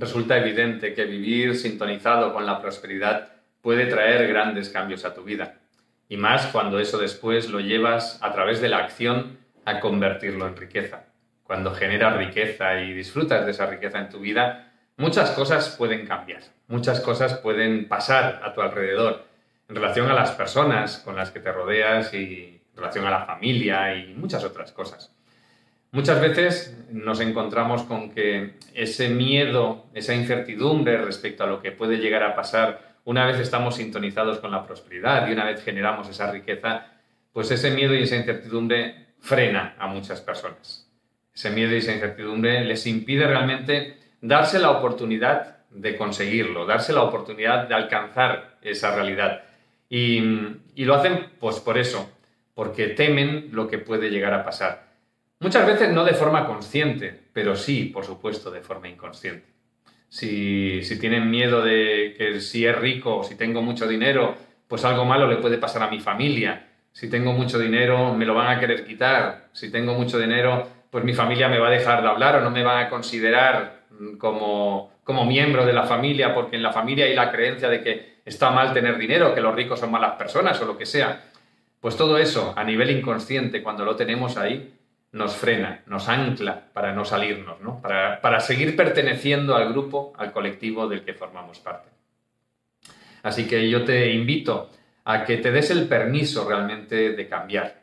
resulta evidente que vivir sintonizado con la prosperidad puede traer grandes cambios a tu vida. Y más cuando eso después lo llevas a través de la acción a convertirlo en riqueza. Cuando generas riqueza y disfrutas de esa riqueza en tu vida, muchas cosas pueden cambiar, muchas cosas pueden pasar a tu alrededor en relación a las personas con las que te rodeas y en relación a la familia y muchas otras cosas. Muchas veces nos encontramos con que ese miedo, esa incertidumbre respecto a lo que puede llegar a pasar una vez estamos sintonizados con la prosperidad y una vez generamos esa riqueza, pues ese miedo y esa incertidumbre frena a muchas personas. Ese miedo y esa incertidumbre les impide realmente darse la oportunidad de conseguirlo, darse la oportunidad de alcanzar esa realidad. Y, lo hacen pues por eso, porque temen lo que puede llegar a pasar. Muchas veces no de forma consciente, pero sí, por supuesto, de forma inconsciente. Si, tienen miedo de que si es rico o si tengo mucho dinero, pues algo malo le puede pasar a mi familia. Si tengo mucho dinero, me lo van a querer quitar. Si tengo mucho dinero, pues mi familia me va a dejar de hablar o no me van a considerar como, como miembro de la familia, porque en la familia hay la creencia de que está mal tener dinero, que los ricos son malas personas o lo que sea. Pues todo eso, a nivel inconsciente, cuando lo tenemos ahí, nos frena, nos ancla para no salirnos, ¿no? Para, para seguir perteneciendo al grupo, al colectivo del que formamos parte. Así que yo te invito a que te des el permiso realmente de cambiar,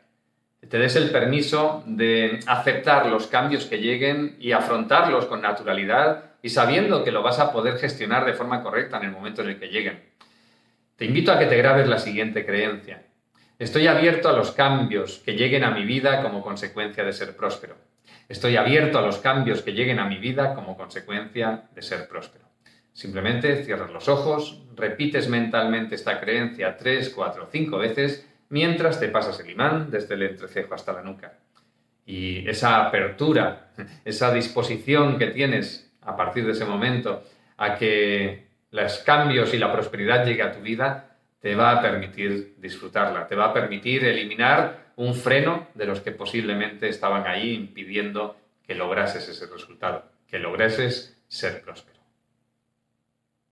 te des el permiso de aceptar los cambios que lleguen y afrontarlos con naturalidad y sabiendo que lo vas a poder gestionar de forma correcta en el momento en el que lleguen. Te invito a que te grabes la siguiente creencia. Estoy abierto a los cambios que lleguen a mi vida como consecuencia de ser próspero. Estoy abierto a los cambios que lleguen a mi vida como consecuencia de ser próspero. Simplemente cierras los ojos, repites mentalmente esta creencia tres, cuatro, cinco veces mientras te pasas el imán desde el entrecejo hasta la nuca. Y esa apertura, esa disposición que tienes a partir de ese momento a que los cambios y la prosperidad llegue a tu vida, te va a permitir disfrutarla, te va a permitir eliminar un freno de los que posiblemente estaban ahí impidiendo que lograses ese resultado, que lograses ser próspero.